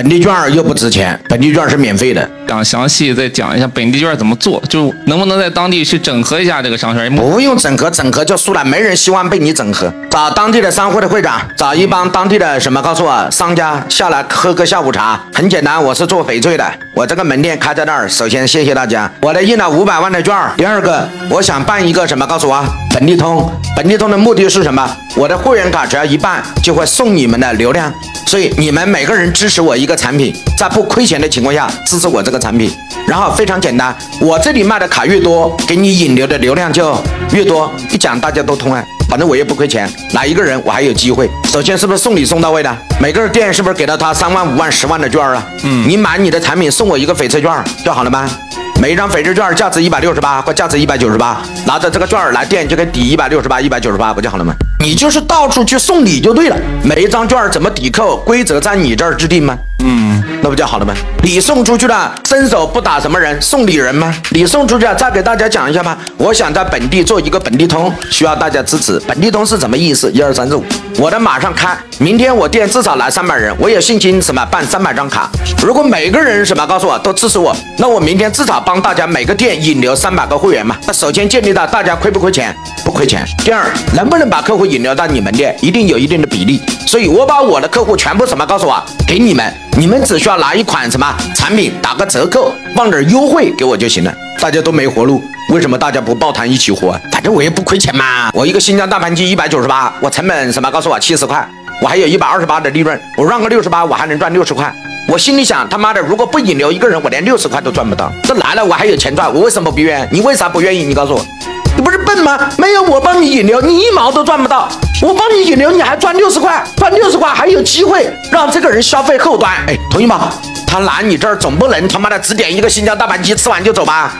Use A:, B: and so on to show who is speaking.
A: 本地券又不值钱，本地券是免费的。
B: 想详细再讲一下本地券怎么做，就能不能在当地去整合一下这个商圈？
A: 不用整合，整合就输了，没人希望被你整合。找当地的商会的会长，找一帮当地的什么，告诉我商家下来喝个下午茶。很简单，我是做翡翠的，我这个门店开在那儿。首先谢谢大家，我的印了五百万的券。第二个，我想办一个什么，告诉我，本地通。本地通的目的是什么？我的会员卡只要一办，就会送你们的流量。所以你们每个人支持我一个产品，在不亏钱的情况下支持我这个产品，然后非常简单，我这里卖的卡越多，给你引流的流量就越多。一讲大家都通啊，反正我也不亏钱，来一个人我还有机会。首先是不是送礼送到位的？每个店是不是给了他三万、五万、十万的券啊？嗯，你买你的产品送我一个翡翠券就好了吗？每一张翡翠券价值一百六十八或价值一百九十八，拿着这个券来店就可以抵一百六十八、一百九十八，不就好了吗？你就是到处去送礼就对了，每一张券怎么抵扣，规则在你这儿制定吗？嗯，那不就好了吗？礼送出去了，伸手不打什么人，送礼人吗？礼送出去了，再给大家讲一下吧。我想在本地做一个本地通，需要大家支持。本地通是什么意思？一二三四五，我的马上开，明天我店至少来三百人，我有信心什么办三百张卡。如果每个人什么告诉我都支持我，那我明天至少帮大家每个店引流三百个会员嘛。那首先建立到大家亏不亏钱？不亏钱。第二，能不能把客户引流到你们店？一定有一定的比例。所以我把我的客户全部什么告诉我，给你们，你们只需要拿一款什么产品打个折扣，放点优惠给我就行了。大家都没活路，为什么大家不抱团一起活？反正我也不亏钱嘛。我一个新疆大盘鸡一百九十八，我成本什么告诉我七十块，我还有一百二十八的利润，我让个六十八，我还能赚六十块。我心里想，他妈的，如果不引流一个人，我连六十块都赚不到。这来了，我还有钱赚，我为什么不愿意？你为啥不愿意？你告诉我。你不是笨吗？没有我帮你引流，你一毛都赚不到。我帮你引流，你还赚六十块，赚六十块还有机会让这个人消费后端。哎，同意吗？他来你这儿总不能他妈的只点一个新疆大盘鸡，吃完就走吧？